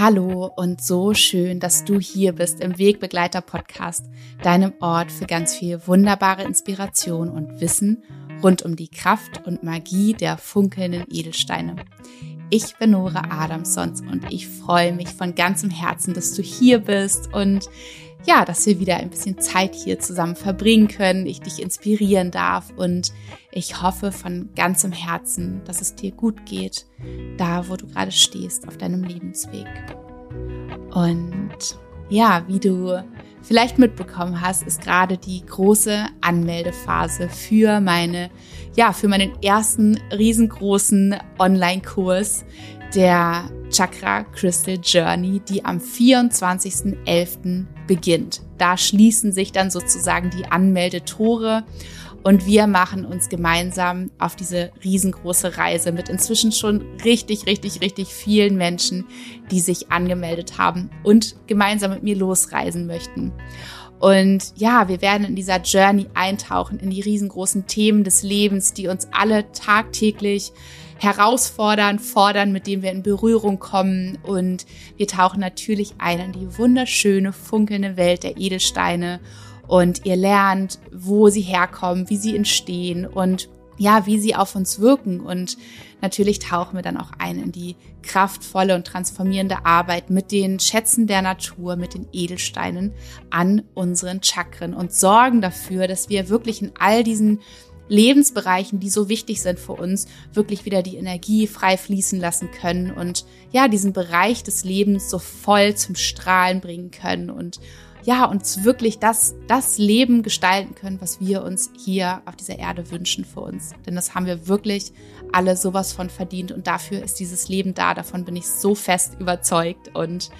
Hallo und so schön, dass du hier bist im Wegbegleiter Podcast, deinem Ort für ganz viel wunderbare Inspiration und Wissen rund um die Kraft und Magie der funkelnden Edelsteine. Ich bin Nora Adamsons und ich freue mich von ganzem Herzen, dass du hier bist und ja, dass wir wieder ein bisschen Zeit hier zusammen verbringen können, ich dich inspirieren darf und ich hoffe von ganzem Herzen, dass es dir gut geht, da wo du gerade stehst auf deinem Lebensweg. Und ja, wie du vielleicht mitbekommen hast, ist gerade die große Anmeldephase für meine, ja, für meinen ersten riesengroßen Online-Kurs, der Chakra Crystal Journey, die am 24.11. beginnt. Da schließen sich dann sozusagen die Anmeldetore und wir machen uns gemeinsam auf diese riesengroße Reise mit inzwischen schon richtig, richtig, richtig vielen Menschen, die sich angemeldet haben und gemeinsam mit mir losreisen möchten. Und ja, wir werden in dieser Journey eintauchen in die riesengroßen Themen des Lebens, die uns alle tagtäglich herausfordern, fordern, mit denen wir in Berührung kommen. Und wir tauchen natürlich ein in die wunderschöne, funkelnde Welt der Edelsteine. Und ihr lernt, wo sie herkommen, wie sie entstehen und ja, wie sie auf uns wirken. Und natürlich tauchen wir dann auch ein in die kraftvolle und transformierende Arbeit mit den Schätzen der Natur, mit den Edelsteinen an unseren Chakren und sorgen dafür, dass wir wirklich in all diesen Lebensbereichen, die so wichtig sind für uns, wirklich wieder die Energie frei fließen lassen können und ja, diesen Bereich des Lebens so voll zum Strahlen bringen können und ja, uns wirklich das, das Leben gestalten können, was wir uns hier auf dieser Erde wünschen für uns. Denn das haben wir wirklich alle sowas von verdient und dafür ist dieses Leben da. Davon bin ich so fest überzeugt und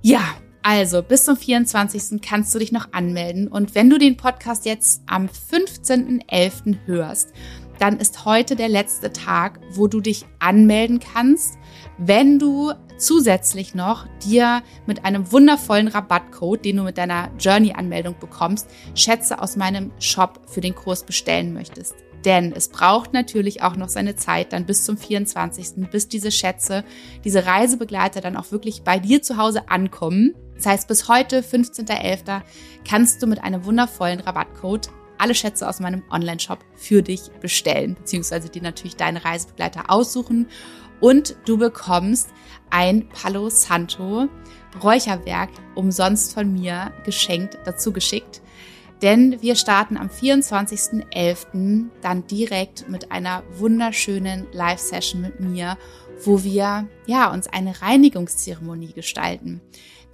ja, also, bis zum 24. kannst du dich noch anmelden. Und wenn du den Podcast jetzt am 15.11. hörst, dann ist heute der letzte Tag, wo du dich anmelden kannst, wenn du zusätzlich noch dir mit einem wundervollen Rabattcode, den du mit deiner Journey-Anmeldung bekommst, Schätze aus meinem Shop für den Kurs bestellen möchtest. Denn es braucht natürlich auch noch seine Zeit, dann bis zum 24., bis diese Schätze, diese Reisebegleiter dann auch wirklich bei dir zu Hause ankommen. Das heißt, bis heute, 15.11., kannst du mit einem wundervollen Rabattcode alle Schätze aus meinem Online-Shop für dich bestellen, beziehungsweise dir natürlich deine Reisebegleiter aussuchen. Und du bekommst ein Palo Santo Räucherwerk umsonst von mir geschenkt, dazu geschickt. Denn wir starten am 24.11. dann direkt mit einer wunderschönen Live-Session mit mir, wo wir ja uns eine Reinigungszeremonie gestalten.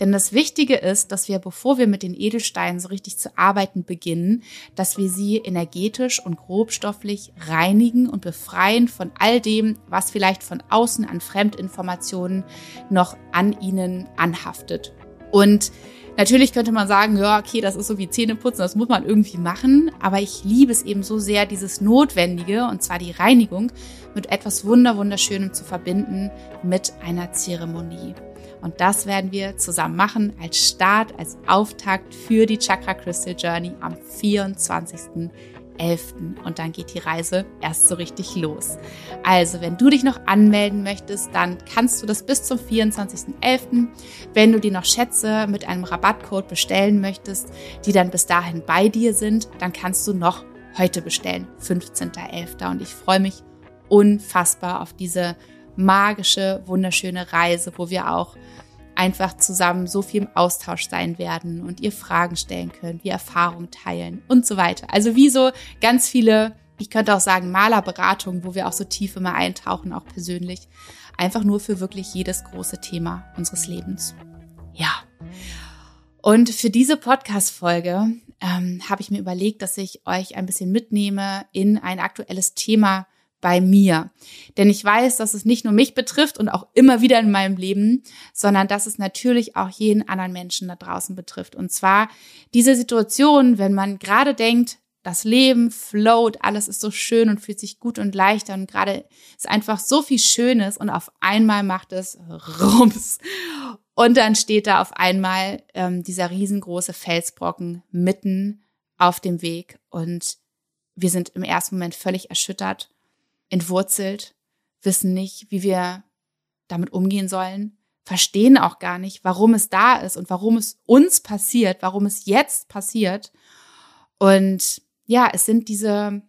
Denn das Wichtige ist, dass wir, bevor wir mit den Edelsteinen so richtig zu arbeiten beginnen, dass wir sie energetisch und grobstofflich reinigen und befreien von all dem, was vielleicht von außen an Fremdinformationen noch an ihnen anhaftet. Und Natürlich könnte man sagen, ja, okay, das ist so wie Zähneputzen, das muss man irgendwie machen. Aber ich liebe es eben so sehr, dieses Notwendige, und zwar die Reinigung, mit etwas Wunderwunderschönem zu verbinden mit einer Zeremonie. Und das werden wir zusammen machen als Start, als Auftakt für die Chakra Crystal Journey am 24. 11. Und dann geht die Reise erst so richtig los. Also, wenn du dich noch anmelden möchtest, dann kannst du das bis zum 24.11. Wenn du dir noch Schätze mit einem Rabattcode bestellen möchtest, die dann bis dahin bei dir sind, dann kannst du noch heute bestellen, 15.11. Und ich freue mich unfassbar auf diese magische, wunderschöne Reise, wo wir auch einfach zusammen so viel im Austausch sein werden und ihr Fragen stellen könnt, wir Erfahrungen teilen und so weiter. Also wie so ganz viele, ich könnte auch sagen Malerberatungen, wo wir auch so tief immer eintauchen, auch persönlich. Einfach nur für wirklich jedes große Thema unseres Lebens. Ja. Und für diese Podcast-Folge ähm, habe ich mir überlegt, dass ich euch ein bisschen mitnehme in ein aktuelles Thema, bei mir. Denn ich weiß, dass es nicht nur mich betrifft und auch immer wieder in meinem Leben, sondern dass es natürlich auch jeden anderen Menschen da draußen betrifft. Und zwar diese Situation, wenn man gerade denkt, das Leben float, alles ist so schön und fühlt sich gut und leichter und gerade ist einfach so viel Schönes und auf einmal macht es Rums. Und dann steht da auf einmal ähm, dieser riesengroße Felsbrocken mitten auf dem Weg und wir sind im ersten Moment völlig erschüttert entwurzelt, wissen nicht, wie wir damit umgehen sollen, verstehen auch gar nicht, warum es da ist und warum es uns passiert, warum es jetzt passiert. Und ja, es sind diese,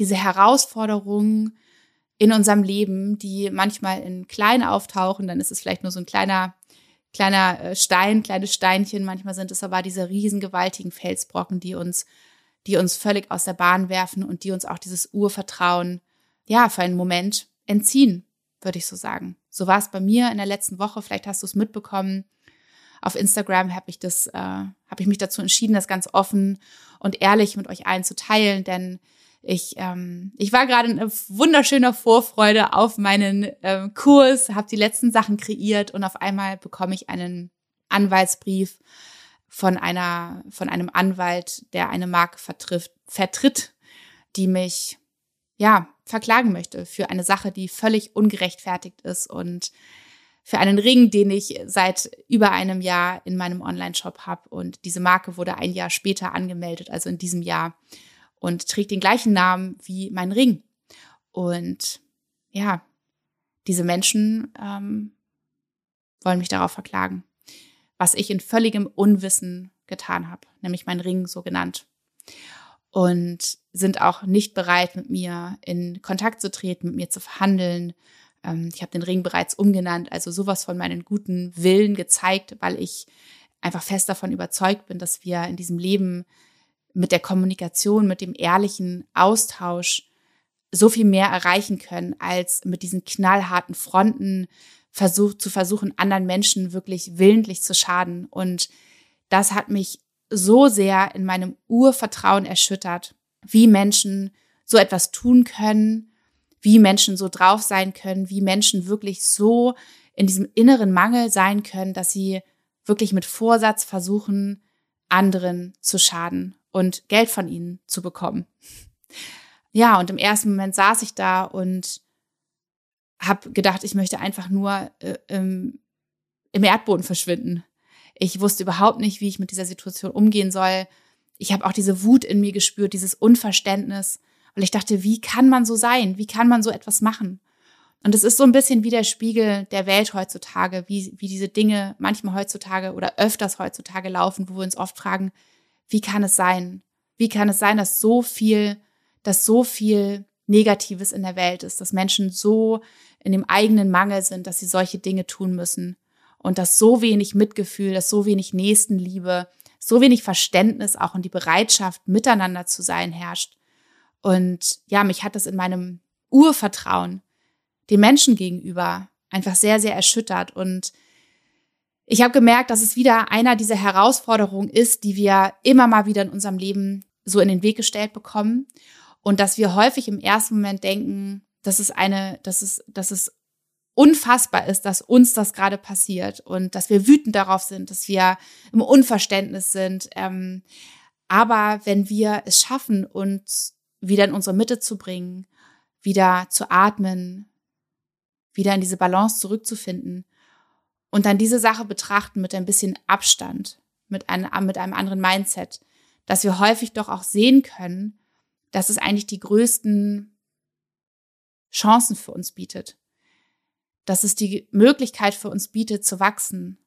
diese Herausforderungen in unserem Leben, die manchmal in klein auftauchen, dann ist es vielleicht nur so ein kleiner, kleiner äh, Stein, kleines Steinchen, manchmal sind es aber diese riesengewaltigen Felsbrocken, die uns, die uns völlig aus der Bahn werfen und die uns auch dieses Urvertrauen, ja, für einen Moment entziehen, würde ich so sagen. So war es bei mir in der letzten Woche. Vielleicht hast du es mitbekommen. Auf Instagram habe ich das, äh, habe ich mich dazu entschieden, das ganz offen und ehrlich mit euch allen zu teilen, denn ich, ähm, ich war gerade in wunderschöner Vorfreude auf meinen ähm, Kurs, habe die letzten Sachen kreiert und auf einmal bekomme ich einen Anwaltsbrief von einer von einem Anwalt, der eine Marke vertrifft, vertritt, die mich ja verklagen möchte für eine Sache, die völlig ungerechtfertigt ist und für einen Ring, den ich seit über einem Jahr in meinem Online-Shop habe. Und diese Marke wurde ein Jahr später angemeldet, also in diesem Jahr, und trägt den gleichen Namen wie mein Ring. Und ja, diese Menschen ähm, wollen mich darauf verklagen, was ich in völligem Unwissen getan habe, nämlich mein Ring so genannt und sind auch nicht bereit, mit mir in Kontakt zu treten, mit mir zu verhandeln. Ähm, ich habe den Ring bereits umgenannt, also sowas von meinen guten Willen gezeigt, weil ich einfach fest davon überzeugt bin, dass wir in diesem Leben mit der Kommunikation, mit dem ehrlichen Austausch so viel mehr erreichen können, als mit diesen knallharten Fronten versucht, zu versuchen, anderen Menschen wirklich willentlich zu schaden. Und das hat mich so sehr in meinem Urvertrauen erschüttert, wie Menschen so etwas tun können, wie Menschen so drauf sein können, wie Menschen wirklich so in diesem inneren Mangel sein können, dass sie wirklich mit Vorsatz versuchen, anderen zu schaden und Geld von ihnen zu bekommen. Ja, und im ersten Moment saß ich da und habe gedacht, ich möchte einfach nur äh, im, im Erdboden verschwinden. Ich wusste überhaupt nicht, wie ich mit dieser Situation umgehen soll. Ich habe auch diese Wut in mir gespürt, dieses Unverständnis, weil ich dachte, wie kann man so sein? Wie kann man so etwas machen? Und es ist so ein bisschen wie der Spiegel der Welt heutzutage, wie, wie diese Dinge manchmal heutzutage oder öfters heutzutage laufen, wo wir uns oft fragen, wie kann es sein? Wie kann es sein, dass so viel, dass so viel Negatives in der Welt ist, dass Menschen so in dem eigenen Mangel sind, dass sie solche Dinge tun müssen und dass so wenig Mitgefühl, dass so wenig Nächstenliebe, so wenig Verständnis auch und die Bereitschaft, miteinander zu sein, herrscht. Und ja, mich hat das in meinem Urvertrauen den Menschen gegenüber einfach sehr, sehr erschüttert. Und ich habe gemerkt, dass es wieder einer dieser Herausforderungen ist, die wir immer mal wieder in unserem Leben so in den Weg gestellt bekommen. Und dass wir häufig im ersten Moment denken, das ist eine, das ist, das ist unfassbar ist, dass uns das gerade passiert und dass wir wütend darauf sind, dass wir im Unverständnis sind. Ähm, aber wenn wir es schaffen, uns wieder in unsere Mitte zu bringen, wieder zu atmen, wieder in diese Balance zurückzufinden und dann diese Sache betrachten mit ein bisschen Abstand, mit einem, mit einem anderen Mindset, dass wir häufig doch auch sehen können, dass es eigentlich die größten Chancen für uns bietet dass es die Möglichkeit für uns bietet zu wachsen,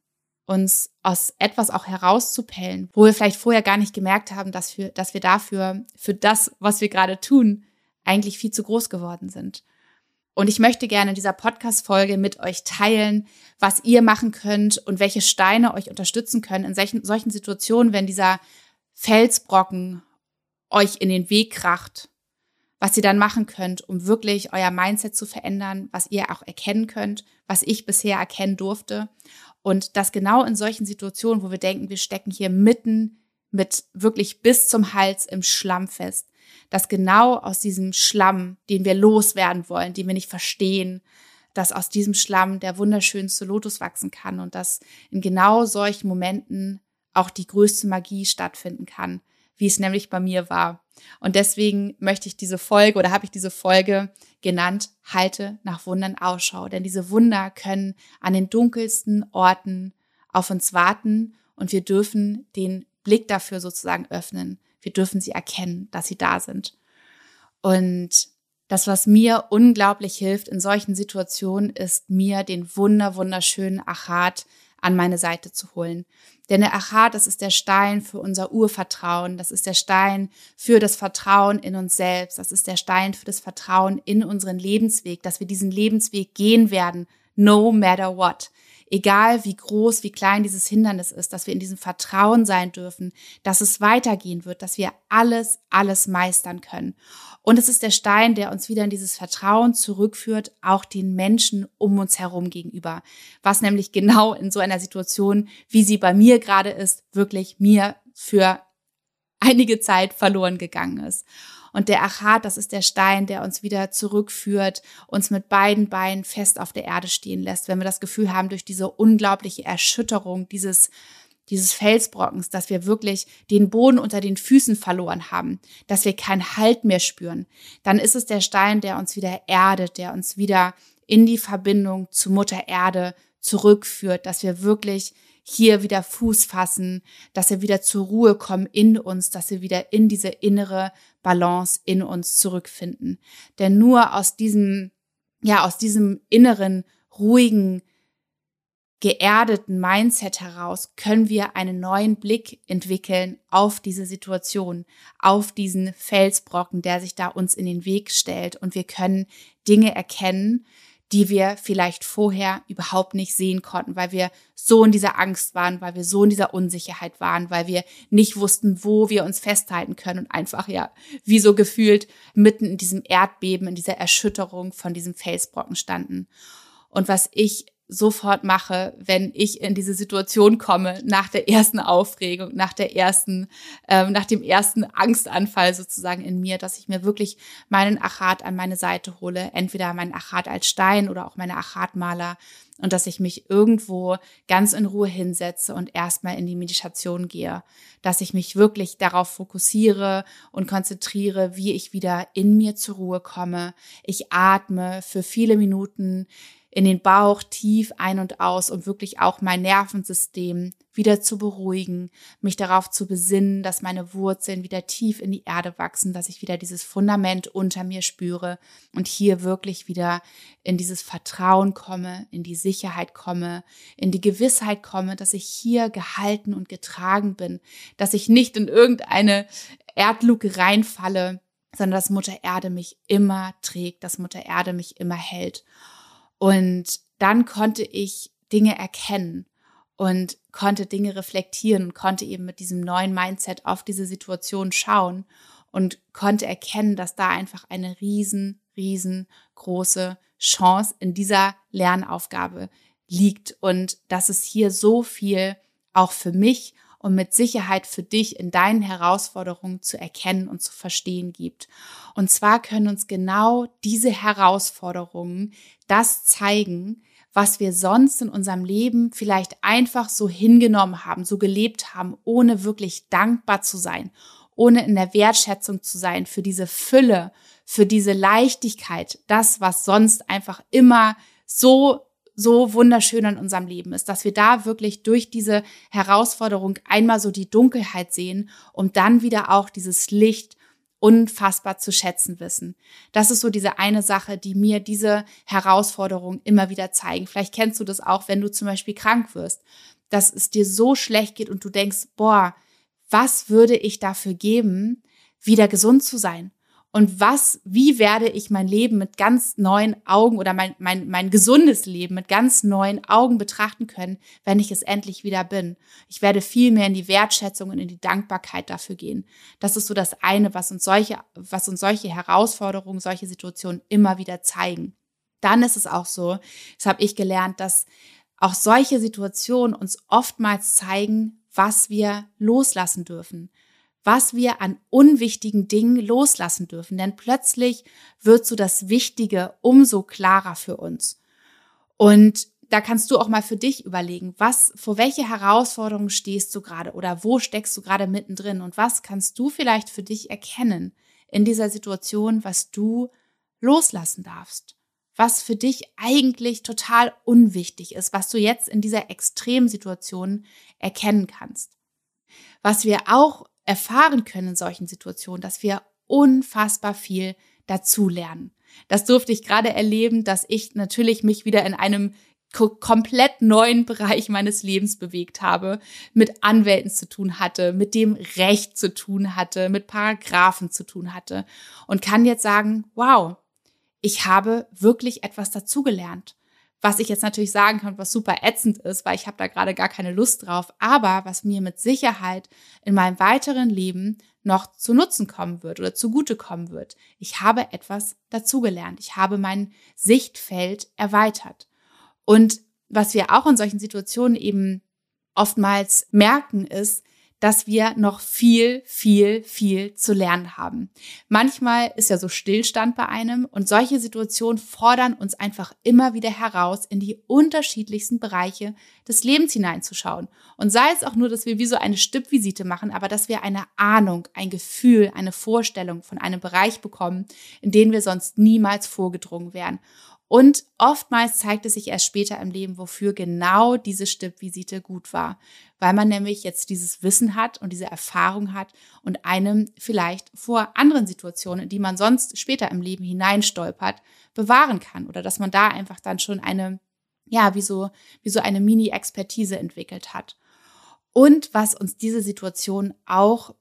uns aus etwas auch herauszupellen, wo wir vielleicht vorher gar nicht gemerkt haben, dass wir, dass wir dafür, für das, was wir gerade tun, eigentlich viel zu groß geworden sind. Und ich möchte gerne in dieser Podcast-Folge mit euch teilen, was ihr machen könnt und welche Steine euch unterstützen können in solchen, solchen Situationen, wenn dieser Felsbrocken euch in den Weg kracht was ihr dann machen könnt, um wirklich euer Mindset zu verändern, was ihr auch erkennen könnt, was ich bisher erkennen durfte. Und das genau in solchen Situationen, wo wir denken, wir stecken hier mitten mit wirklich bis zum Hals im Schlamm fest, dass genau aus diesem Schlamm, den wir loswerden wollen, den wir nicht verstehen, dass aus diesem Schlamm der wunderschönste Lotus wachsen kann und dass in genau solchen Momenten auch die größte Magie stattfinden kann, wie es nämlich bei mir war. Und deswegen möchte ich diese Folge oder habe ich diese Folge genannt, halte nach Wundern Ausschau. Denn diese Wunder können an den dunkelsten Orten auf uns warten und wir dürfen den Blick dafür sozusagen öffnen. Wir dürfen sie erkennen, dass sie da sind. Und Das, was mir unglaublich hilft in solchen Situationen, ist mir den wunder, wunderschönen Achat an meine Seite zu holen. Denn der Achat, das ist der Stein für unser Urvertrauen. Das ist der Stein für das Vertrauen in uns selbst. Das ist der Stein für das Vertrauen in unseren Lebensweg, dass wir diesen Lebensweg gehen werden, no matter what egal wie groß, wie klein dieses Hindernis ist, dass wir in diesem Vertrauen sein dürfen, dass es weitergehen wird, dass wir alles, alles meistern können. Und es ist der Stein, der uns wieder in dieses Vertrauen zurückführt, auch den Menschen um uns herum gegenüber. Was nämlich genau in so einer Situation, wie sie bei mir gerade ist, wirklich mir für einige Zeit verloren gegangen ist. Und der Achat, das ist der Stein, der uns wieder zurückführt, uns mit beiden Beinen fest auf der Erde stehen lässt, wenn wir das Gefühl haben, durch diese unglaubliche Erschütterung dieses dieses Felsbrockens, dass wir wirklich den Boden unter den Füßen verloren haben, dass wir keinen Halt mehr spüren, dann ist es der Stein, der uns wieder erdet, der uns wieder in die Verbindung zu Mutter Erde zurückführt, dass wir wirklich hier wieder Fuß fassen, dass wir wieder zur Ruhe kommen in uns, dass wir wieder in diese innere Balance in uns zurückfinden. Denn nur aus diesem, ja, aus diesem inneren, ruhigen, geerdeten Mindset heraus können wir einen neuen Blick entwickeln auf diese Situation, auf diesen Felsbrocken, der sich da uns in den Weg stellt. Und wir können Dinge erkennen, die wir vielleicht vorher überhaupt nicht sehen konnten, weil wir so in dieser Angst waren, weil wir so in dieser Unsicherheit waren, weil wir nicht wussten, wo wir uns festhalten können und einfach ja, wie so gefühlt mitten in diesem Erdbeben, in dieser Erschütterung von diesem Felsbrocken standen. Und was ich sofort mache, wenn ich in diese Situation komme, nach der ersten Aufregung, nach der ersten, ähm, nach dem ersten Angstanfall sozusagen in mir, dass ich mir wirklich meinen Achat an meine Seite hole, entweder meinen Achat als Stein oder auch meine Achatmaler und dass ich mich irgendwo ganz in Ruhe hinsetze und erstmal in die Meditation gehe, dass ich mich wirklich darauf fokussiere und konzentriere, wie ich wieder in mir zur Ruhe komme. Ich atme für viele Minuten in den Bauch tief ein und aus, um wirklich auch mein Nervensystem wieder zu beruhigen, mich darauf zu besinnen, dass meine Wurzeln wieder tief in die Erde wachsen, dass ich wieder dieses Fundament unter mir spüre und hier wirklich wieder in dieses Vertrauen komme, in die Sicherheit komme, in die Gewissheit komme, dass ich hier gehalten und getragen bin, dass ich nicht in irgendeine Erdluke reinfalle, sondern dass Mutter Erde mich immer trägt, dass Mutter Erde mich immer hält. Und dann konnte ich Dinge erkennen und konnte Dinge reflektieren und konnte eben mit diesem neuen Mindset auf diese Situation schauen und konnte erkennen, dass da einfach eine riesen, riesengroße Chance in dieser Lernaufgabe liegt und dass es hier so viel auch für mich und mit Sicherheit für dich in deinen Herausforderungen zu erkennen und zu verstehen gibt. Und zwar können uns genau diese Herausforderungen das zeigen, was wir sonst in unserem Leben vielleicht einfach so hingenommen haben, so gelebt haben, ohne wirklich dankbar zu sein, ohne in der Wertschätzung zu sein für diese Fülle, für diese Leichtigkeit, das, was sonst einfach immer so so wunderschön an unserem Leben ist, dass wir da wirklich durch diese Herausforderung einmal so die Dunkelheit sehen und dann wieder auch dieses Licht unfassbar zu schätzen wissen. Das ist so diese eine Sache, die mir diese Herausforderung immer wieder zeigen. Vielleicht kennst du das auch, wenn du zum Beispiel krank wirst, dass es dir so schlecht geht und du denkst, boah, was würde ich dafür geben, wieder gesund zu sein? und was, wie werde ich mein Leben mit ganz neuen Augen oder mein, mein, mein gesundes Leben mit ganz neuen Augen betrachten können, wenn ich es endlich wieder bin. Ich werde viel mehr in die Wertschätzung und in die Dankbarkeit dafür gehen. Das ist so das eine, was uns solche, was uns solche Herausforderungen, solche Situationen immer wieder zeigen. Dann ist es auch so, das habe ich gelernt, dass auch solche Situationen uns oftmals zeigen, was wir loslassen dürfen, was wir an unwichtigen Dingen loslassen dürfen. Denn plötzlich wird so das Wichtige umso klarer für uns. Und da kannst du auch mal für dich überlegen, was, vor welche Herausforderungen stehst du gerade oder wo steckst du gerade mittendrin und was kannst du vielleicht für dich erkennen in dieser Situation, was du loslassen darfst, was für dich eigentlich total unwichtig ist, was du jetzt in dieser Extremsituation erkennen kannst. Was wir auch erfahren können in solchen Situationen, dass wir unfassbar viel dazulernen. Das durfte ich gerade erleben, dass ich natürlich mich wieder in einem komplett neuen Bereich meines Lebens bewegt habe, mit Anwälten zu tun hatte, mit dem Recht zu tun hatte, mit Paragraphen zu tun hatte und kann jetzt sagen, wow, ich habe wirklich etwas dazugelernt. Was ich jetzt natürlich sagen kann, was super ätzend ist, weil ich habe da gerade gar keine Lust drauf, aber was mir mit Sicherheit in meinem weiteren Leben noch zu Nutzen kommen wird oder zugute kommen wird. Ich habe etwas dazugelernt. Ich habe mein Sichtfeld erweitert. Und was wir auch in solchen Situationen eben oftmals merken, ist, dass wir noch viel, viel, viel zu lernen haben. Manchmal ist ja so Stillstand bei einem und solche Situationen fordern uns einfach immer wieder heraus, in die unterschiedlichsten Bereiche des Lebens hineinzuschauen. Und sei es auch nur, dass wir wie so eine Stippvisite machen, aber dass wir eine Ahnung, ein Gefühl, eine Vorstellung von einem Bereich bekommen, in den wir sonst niemals vorgedrungen wären. Und oftmals zeigt es sich erst später im Leben, wofür genau diese Stippvisite gut war, weil man nämlich jetzt dieses Wissen hat und diese Erfahrung hat und einem vielleicht vor anderen Situationen, die man sonst später im Leben hineinstolpert, bewahren kann oder dass man da einfach dann schon eine, ja, wie so, wie so eine Mini-Expertise entwickelt hat. Und was uns diese Situation auch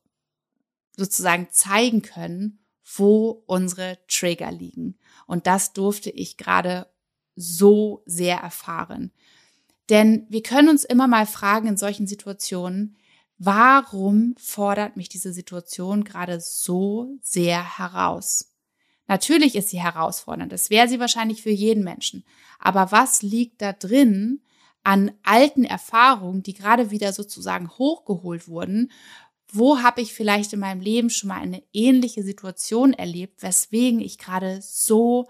sozusagen zeigen können, wo unsere Trigger liegen. Und das durfte ich gerade so sehr erfahren. Denn wir können uns immer mal fragen in solchen Situationen, warum fordert mich diese Situation gerade so sehr heraus? Natürlich ist sie herausfordernd, das wäre sie wahrscheinlich für jeden Menschen. Aber was liegt da drin an alten Erfahrungen, die gerade wieder sozusagen hochgeholt wurden wo habe ich vielleicht in meinem Leben schon mal eine ähnliche Situation erlebt, weswegen ich gerade so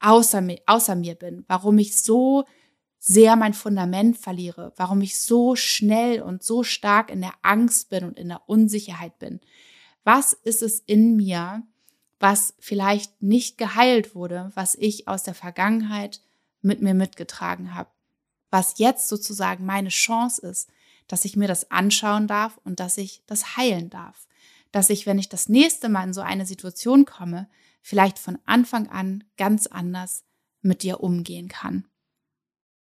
außer mir, außer mir bin, warum ich so sehr mein Fundament verliere, warum ich so schnell und so stark in der Angst bin und in der Unsicherheit bin. Was ist es in mir, was vielleicht nicht geheilt wurde, was ich aus der Vergangenheit mit mir mitgetragen habe? Was jetzt sozusagen meine Chance ist, dass ich mir das anschauen darf und dass ich das heilen darf. Dass ich, wenn ich das nächste Mal in so eine Situation komme, vielleicht von Anfang an ganz anders mit dir umgehen kann.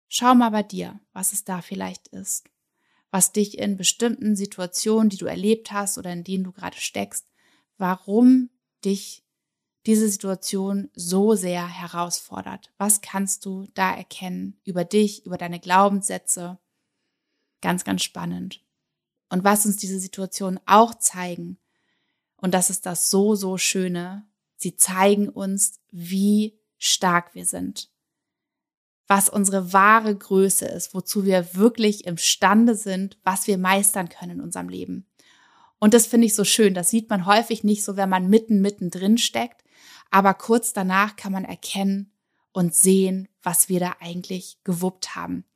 Schau mal bei dir, was es da vielleicht ist, was dich in bestimmten Situationen, die du erlebt hast oder in denen du gerade steckst, warum dich diese Situation so sehr herausfordert. Was kannst du da erkennen über dich, über deine Glaubenssätze, Ganz, ganz spannend. Und was uns diese Situation auch zeigen, und das ist das so, so Schöne, sie zeigen uns, wie stark wir sind, was unsere wahre Größe ist, wozu wir wirklich imstande sind, was wir meistern können in unserem Leben. Und das finde ich so schön. Das sieht man häufig nicht so, wenn man mitten, mitten drin steckt. Aber kurz danach kann man erkennen und sehen, was wir da eigentlich gewuppt haben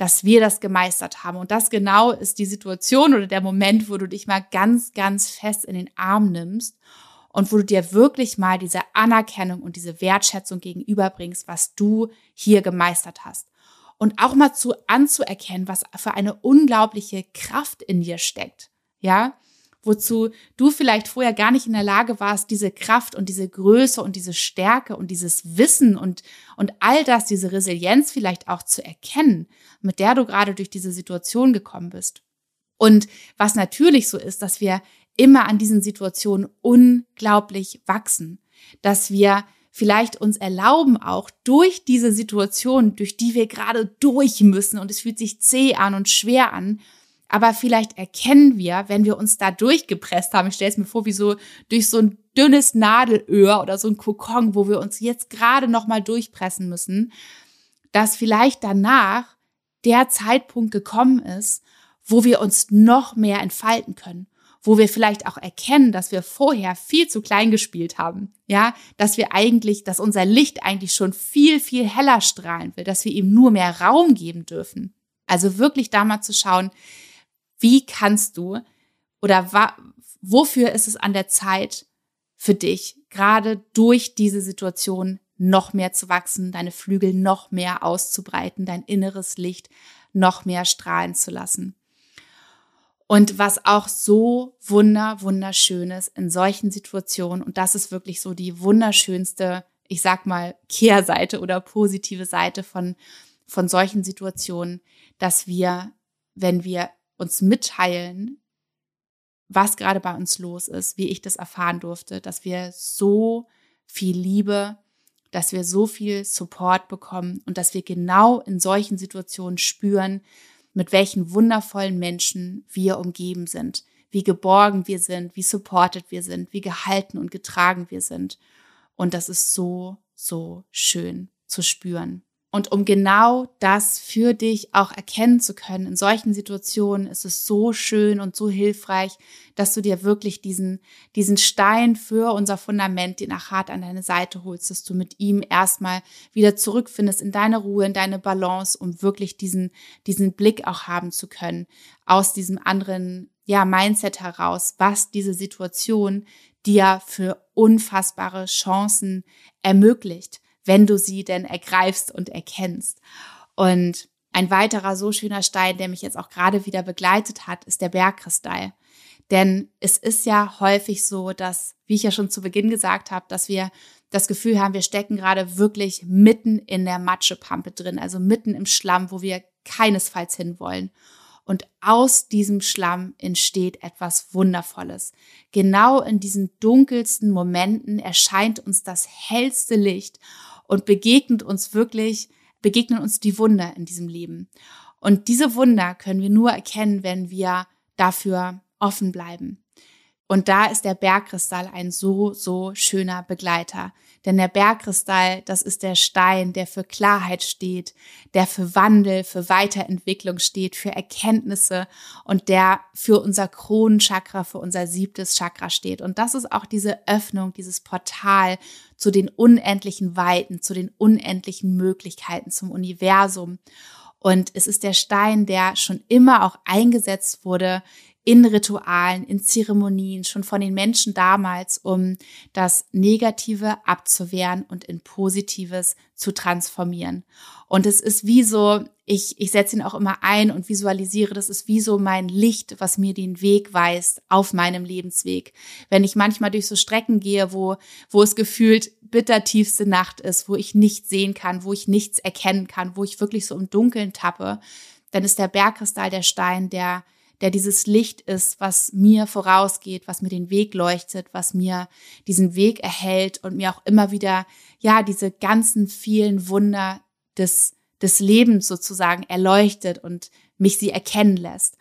dass wir das gemeistert haben. Und das genau ist die Situation oder der Moment, wo du dich mal ganz, ganz fest in den Arm nimmst und wo du dir wirklich mal diese Anerkennung und diese Wertschätzung gegenüberbringst, was du hier gemeistert hast. Und auch mal zu anzuerkennen, was für eine unglaubliche Kraft in dir steckt. Ja, wozu du vielleicht vorher gar nicht in der Lage warst, diese Kraft und diese Größe und diese Stärke und dieses Wissen und, und all das, diese Resilienz vielleicht auch zu erkennen, mit der du gerade durch diese Situation gekommen bist. Und was natürlich so ist, dass wir immer an diesen Situationen unglaublich wachsen, dass wir vielleicht uns erlauben, auch durch diese Situation, durch die wir gerade durch müssen und es fühlt sich zäh an und schwer an, aber vielleicht erkennen wir, wenn wir uns da durchgepresst haben, ich stelle es mir vor, wie so durch so ein dünnes Nadelöhr oder so ein Kokon, wo wir uns jetzt gerade noch mal durchpressen müssen, dass vielleicht danach der Zeitpunkt gekommen ist, wo wir uns noch mehr entfalten können, wo wir vielleicht auch erkennen, dass wir vorher viel zu klein gespielt haben, ja, dass wir eigentlich, dass unser Licht eigentlich schon viel, viel heller strahlen will, dass wir ihm nur mehr Raum geben dürfen. Also wirklich da mal zu schauen, wie kannst du oder wa, wofür ist es an der Zeit für dich, gerade durch diese Situation noch mehr zu wachsen, deine Flügel noch mehr auszubreiten, dein inneres Licht noch mehr strahlen zu lassen. Und was auch so wunder, wunderschön ist in solchen Situationen, und das ist wirklich so die wunderschönste, ich sag mal, Kehrseite oder positive Seite von, von solchen Situationen, dass wir, wenn wir uns mitteilen, was gerade bei uns los ist, wie ich das erfahren durfte, dass wir so viel Liebe, dass wir so viel Support bekommen und dass wir genau in solchen Situationen spüren, mit welchen wundervollen Menschen wir umgeben sind, wie geborgen wir sind, wie supported wir sind, wie gehalten und getragen wir sind. Und das ist so, so schön zu spüren. Und um genau das für dich auch erkennen zu können, in solchen Situationen ist es so schön und so hilfreich, dass du dir wirklich diesen, diesen Stein für unser Fundament, den Achat an deine Seite holst, dass du mit ihm erstmal wieder zurückfindest in deine Ruhe, in deine Balance, um wirklich diesen, diesen Blick auch haben zu können aus diesem anderen, ja, Mindset heraus, was diese Situation dir für unfassbare Chancen ermöglicht wenn du sie denn ergreifst und erkennst. Und ein weiterer so schöner Stein, der mich jetzt auch gerade wieder begleitet hat, ist der Bergkristall. Denn es ist ja häufig so, dass, wie ich ja schon zu Beginn gesagt habe, dass wir das Gefühl haben, wir stecken gerade wirklich mitten in der Matschepampe drin, also mitten im Schlamm, wo wir keinesfalls hinwollen. Und aus diesem Schlamm entsteht etwas Wundervolles. Genau in diesen dunkelsten Momenten erscheint uns das hellste Licht und begegnet uns wirklich, begegnen uns die Wunder in diesem Leben. Und diese Wunder können wir nur erkennen, wenn wir dafür offen bleiben. Und da ist der Bergkristall ein so, so schöner Begleiter. Denn der Bergkristall, das ist der Stein, der für Klarheit steht, der für Wandel, für Weiterentwicklung steht, für Erkenntnisse und der für unser Kronenchakra, für unser siebtes Chakra steht. Und das ist auch diese Öffnung, dieses Portal zu den unendlichen Weiten, zu den unendlichen Möglichkeiten, zum Universum. Und es ist der Stein, der schon immer auch eingesetzt wurde in Ritualen, in Zeremonien, schon von den Menschen damals, um das Negative abzuwehren und in Positives zu transformieren. Und es ist wie so, ich, ich setze ihn auch immer ein und visualisiere, das ist wie so mein Licht, was mir den Weg weist auf meinem Lebensweg. Wenn ich manchmal durch so Strecken gehe, wo, wo es gefühlt bittertiefste Nacht ist, wo ich nichts sehen kann, wo ich nichts erkennen kann, wo ich wirklich so im Dunkeln tappe, dann ist der Bergkristall der Stein, der der dieses Licht ist, was mir vorausgeht, was mir den Weg leuchtet, was mir diesen Weg erhält und mir auch immer wieder, ja, diese ganzen vielen Wunder des, des Lebens sozusagen erleuchtet und mich sie erkennen lässt.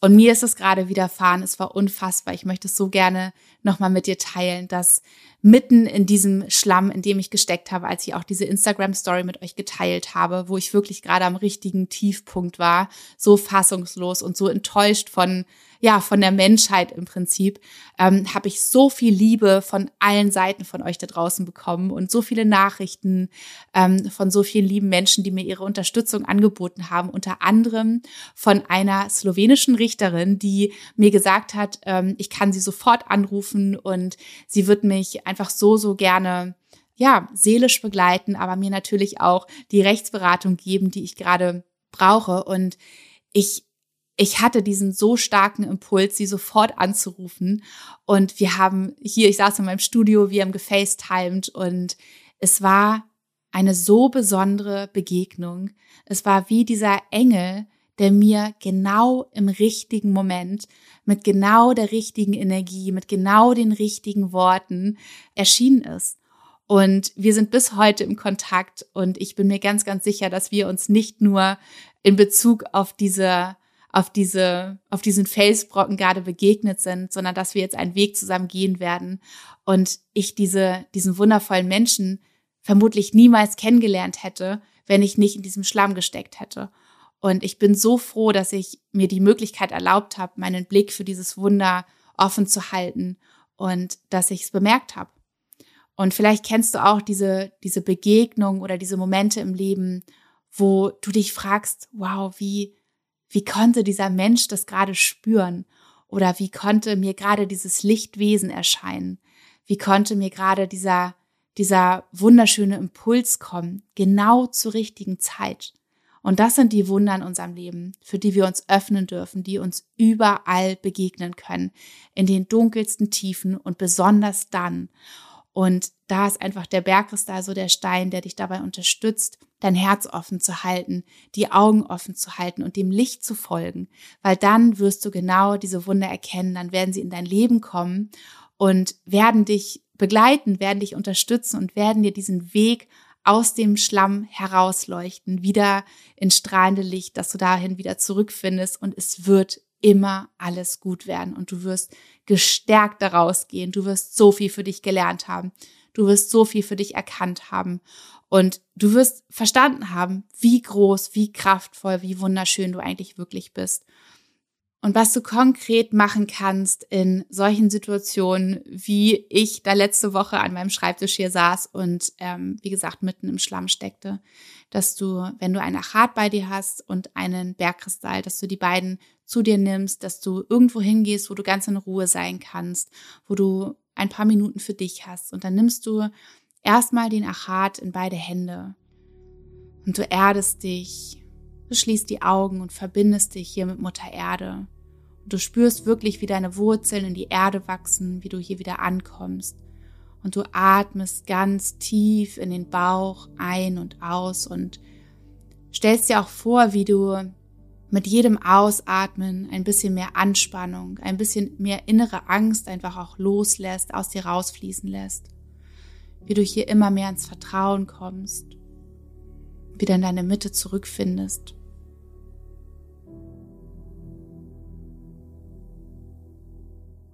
Und mir ist es gerade widerfahren, es war unfassbar. Ich möchte es so gerne nochmal mit dir teilen, dass mitten in diesem Schlamm, in dem ich gesteckt habe, als ich auch diese Instagram-Story mit euch geteilt habe, wo ich wirklich gerade am richtigen Tiefpunkt war, so fassungslos und so enttäuscht von ja, von der Menschheit im Prinzip, ähm, habe ich so viel Liebe von allen Seiten von euch da draußen bekommen und so viele Nachrichten ähm, von so vielen lieben Menschen, die mir ihre Unterstützung angeboten haben, unter anderem von einer slowenischen Richterin, die mir gesagt hat, ähm, ich kann sie sofort anrufen und sie wird mich einfach so, so gerne ja, seelisch begleiten, aber mir natürlich auch die Rechtsberatung geben, die ich gerade brauche. Und ich ich hatte diesen so starken Impuls, sie sofort anzurufen. Und wir haben hier, ich saß in meinem Studio, wir haben gefacetimed und es war eine so besondere Begegnung. Es war wie dieser Engel, der mir genau im richtigen Moment, mit genau der richtigen Energie, mit genau den richtigen Worten erschienen ist. Und wir sind bis heute im Kontakt und ich bin mir ganz, ganz sicher, dass wir uns nicht nur in Bezug auf diese auf diese, auf diesen Felsbrocken gerade begegnet sind, sondern dass wir jetzt einen Weg zusammen gehen werden und ich diese, diesen wundervollen Menschen vermutlich niemals kennengelernt hätte, wenn ich nicht in diesem Schlamm gesteckt hätte. Und ich bin so froh, dass ich mir die Möglichkeit erlaubt habe, meinen Blick für dieses Wunder offen zu halten und dass ich es bemerkt habe. Und vielleicht kennst du auch diese, diese Begegnung oder diese Momente im Leben, wo du dich fragst, wow, wie, wie konnte dieser Mensch das gerade spüren? Oder wie konnte mir gerade dieses Lichtwesen erscheinen? Wie konnte mir gerade dieser, dieser wunderschöne Impuls kommen? Genau zur richtigen Zeit. Und das sind die Wunder in unserem Leben, für die wir uns öffnen dürfen, die uns überall begegnen können, in den dunkelsten Tiefen und besonders dann. Und da ist einfach der Bergkristall so der Stein, der dich dabei unterstützt, dein Herz offen zu halten, die Augen offen zu halten und dem Licht zu folgen, weil dann wirst du genau diese Wunder erkennen, dann werden sie in dein Leben kommen und werden dich begleiten, werden dich unterstützen und werden dir diesen Weg aus dem Schlamm herausleuchten, wieder in strahlende Licht, dass du dahin wieder zurückfindest und es wird immer alles gut werden und du wirst gestärkt daraus gehen. Du wirst so viel für dich gelernt haben. Du wirst so viel für dich erkannt haben und du wirst verstanden haben, wie groß, wie kraftvoll, wie wunderschön du eigentlich wirklich bist. Und was du konkret machen kannst in solchen Situationen, wie ich da letzte Woche an meinem Schreibtisch hier saß und ähm, wie gesagt mitten im Schlamm steckte, dass du, wenn du ein Achat bei dir hast und einen Bergkristall, dass du die beiden zu dir nimmst, dass du irgendwo hingehst, wo du ganz in Ruhe sein kannst, wo du ein paar Minuten für dich hast. Und dann nimmst du erstmal den Achat in beide Hände und du erdest dich, du schließt die Augen und verbindest dich hier mit Mutter Erde. Und du spürst wirklich, wie deine Wurzeln in die Erde wachsen, wie du hier wieder ankommst. Und du atmest ganz tief in den Bauch ein und aus und stellst dir auch vor, wie du mit jedem Ausatmen ein bisschen mehr Anspannung, ein bisschen mehr innere Angst einfach auch loslässt, aus dir rausfließen lässt. Wie du hier immer mehr ins Vertrauen kommst, wieder in deine Mitte zurückfindest.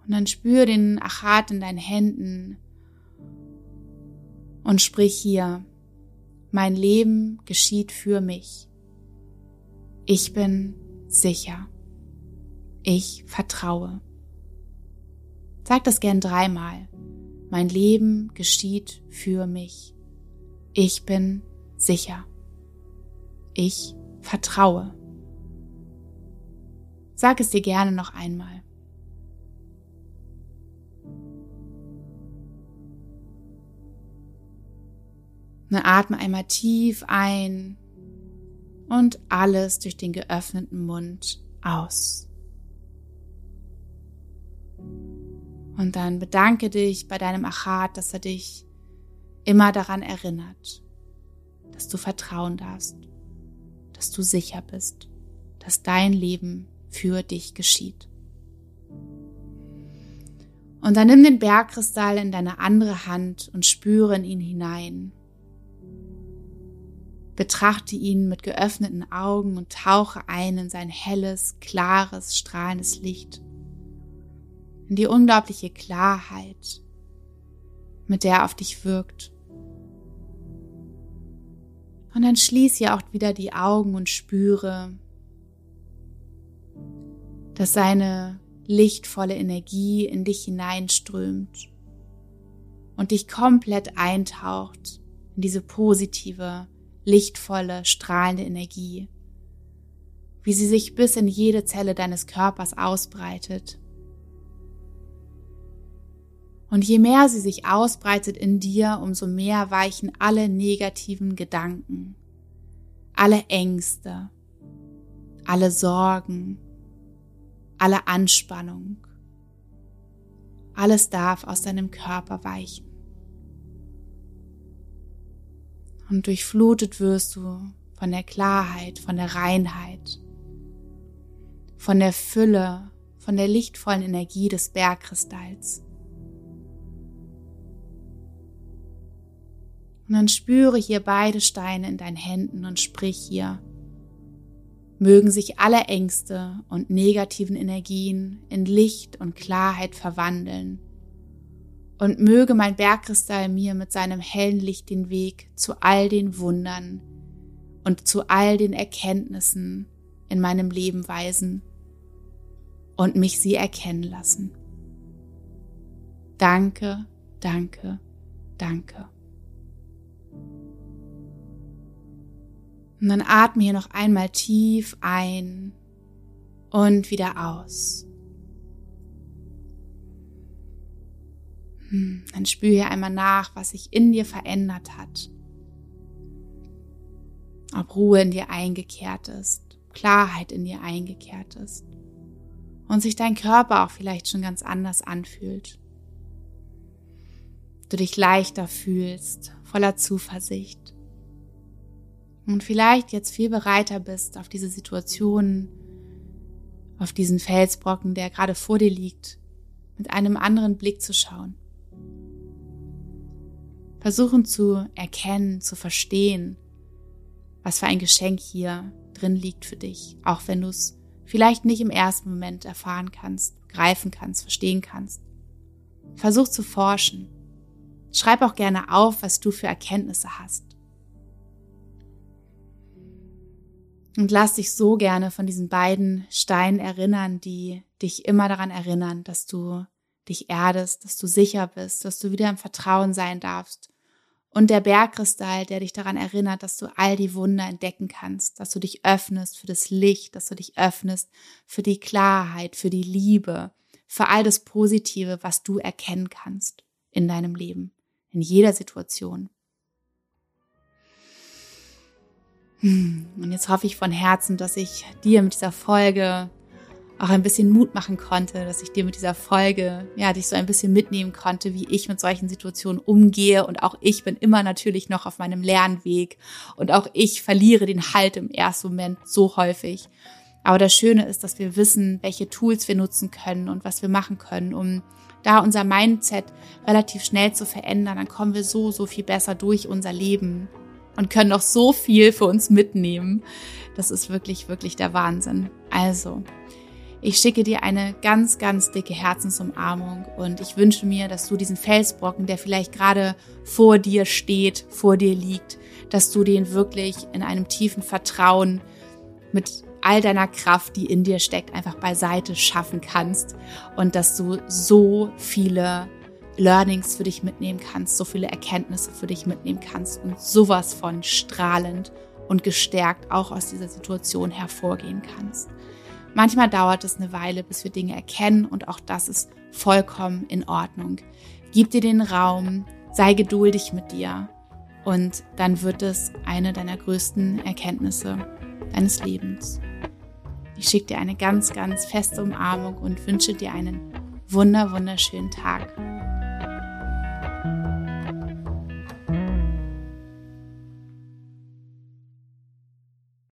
Und dann spür den Achat in deinen Händen und sprich hier, mein Leben geschieht für mich. Ich bin sicher. Ich vertraue. Sag das gern dreimal. Mein Leben geschieht für mich. Ich bin sicher. Ich vertraue. Sag es dir gerne noch einmal. Und atme einmal tief ein und alles durch den geöffneten Mund aus. Und dann bedanke dich bei deinem Achat, dass er dich immer daran erinnert, dass du vertrauen darfst, dass du sicher bist, dass dein Leben für dich geschieht. Und dann nimm den Bergkristall in deine andere Hand und spüre in ihn hinein Betrachte ihn mit geöffneten Augen und tauche ein in sein helles, klares, strahlendes Licht. In die unglaubliche Klarheit, mit der er auf dich wirkt. Und dann schließ ja auch wieder die Augen und spüre, dass seine lichtvolle Energie in dich hineinströmt und dich komplett eintaucht in diese positive, lichtvolle, strahlende Energie, wie sie sich bis in jede Zelle deines Körpers ausbreitet. Und je mehr sie sich ausbreitet in dir, umso mehr weichen alle negativen Gedanken, alle Ängste, alle Sorgen, alle Anspannung. Alles darf aus deinem Körper weichen. Und durchflutet wirst du von der Klarheit, von der Reinheit, von der Fülle, von der lichtvollen Energie des Bergkristalls. Und dann spüre hier beide Steine in deinen Händen und sprich hier, mögen sich alle Ängste und negativen Energien in Licht und Klarheit verwandeln und möge mein Bergkristall mir mit seinem hellen Licht den Weg zu all den Wundern und zu all den Erkenntnissen in meinem Leben weisen und mich sie erkennen lassen. Danke, danke, danke. Und dann atme hier noch einmal tief ein und wieder aus. Dann spür hier einmal nach, was sich in dir verändert hat. ob Ruhe in dir eingekehrt ist, Klarheit in dir eingekehrt ist und sich dein Körper auch vielleicht schon ganz anders anfühlt. Du dich leichter fühlst, voller Zuversicht und vielleicht jetzt viel bereiter bist, auf diese Situation, auf diesen Felsbrocken, der gerade vor dir liegt, mit einem anderen Blick zu schauen. Versuchen zu erkennen, zu verstehen, was für ein Geschenk hier drin liegt für dich, auch wenn du es vielleicht nicht im ersten Moment erfahren kannst, greifen kannst, verstehen kannst. Versuch zu forschen. Schreib auch gerne auf, was du für Erkenntnisse hast. Und lass dich so gerne von diesen beiden Steinen erinnern, die dich immer daran erinnern, dass du dich erdest, dass du sicher bist, dass du wieder im Vertrauen sein darfst und der Bergkristall, der dich daran erinnert, dass du all die Wunder entdecken kannst, dass du dich öffnest für das Licht, dass du dich öffnest für die Klarheit, für die Liebe, für all das Positive, was du erkennen kannst in deinem Leben, in jeder Situation. Hm, und jetzt hoffe ich von Herzen, dass ich dir mit dieser Folge auch ein bisschen Mut machen konnte, dass ich dir mit dieser Folge, ja, dich so ein bisschen mitnehmen konnte, wie ich mit solchen Situationen umgehe. Und auch ich bin immer natürlich noch auf meinem Lernweg. Und auch ich verliere den Halt im ersten Moment so häufig. Aber das Schöne ist, dass wir wissen, welche Tools wir nutzen können und was wir machen können, um da unser Mindset relativ schnell zu verändern. Dann kommen wir so, so viel besser durch unser Leben und können noch so viel für uns mitnehmen. Das ist wirklich, wirklich der Wahnsinn. Also, ich schicke dir eine ganz, ganz dicke Herzensumarmung und ich wünsche mir, dass du diesen Felsbrocken, der vielleicht gerade vor dir steht, vor dir liegt, dass du den wirklich in einem tiefen Vertrauen mit all deiner Kraft, die in dir steckt, einfach beiseite schaffen kannst und dass du so viele Learnings für dich mitnehmen kannst, so viele Erkenntnisse für dich mitnehmen kannst und sowas von strahlend und gestärkt auch aus dieser Situation hervorgehen kannst. Manchmal dauert es eine Weile, bis wir Dinge erkennen und auch das ist vollkommen in Ordnung. Gib dir den Raum, sei geduldig mit dir und dann wird es eine deiner größten Erkenntnisse deines Lebens. Ich schicke dir eine ganz, ganz feste Umarmung und wünsche dir einen wunder, wunderschönen Tag.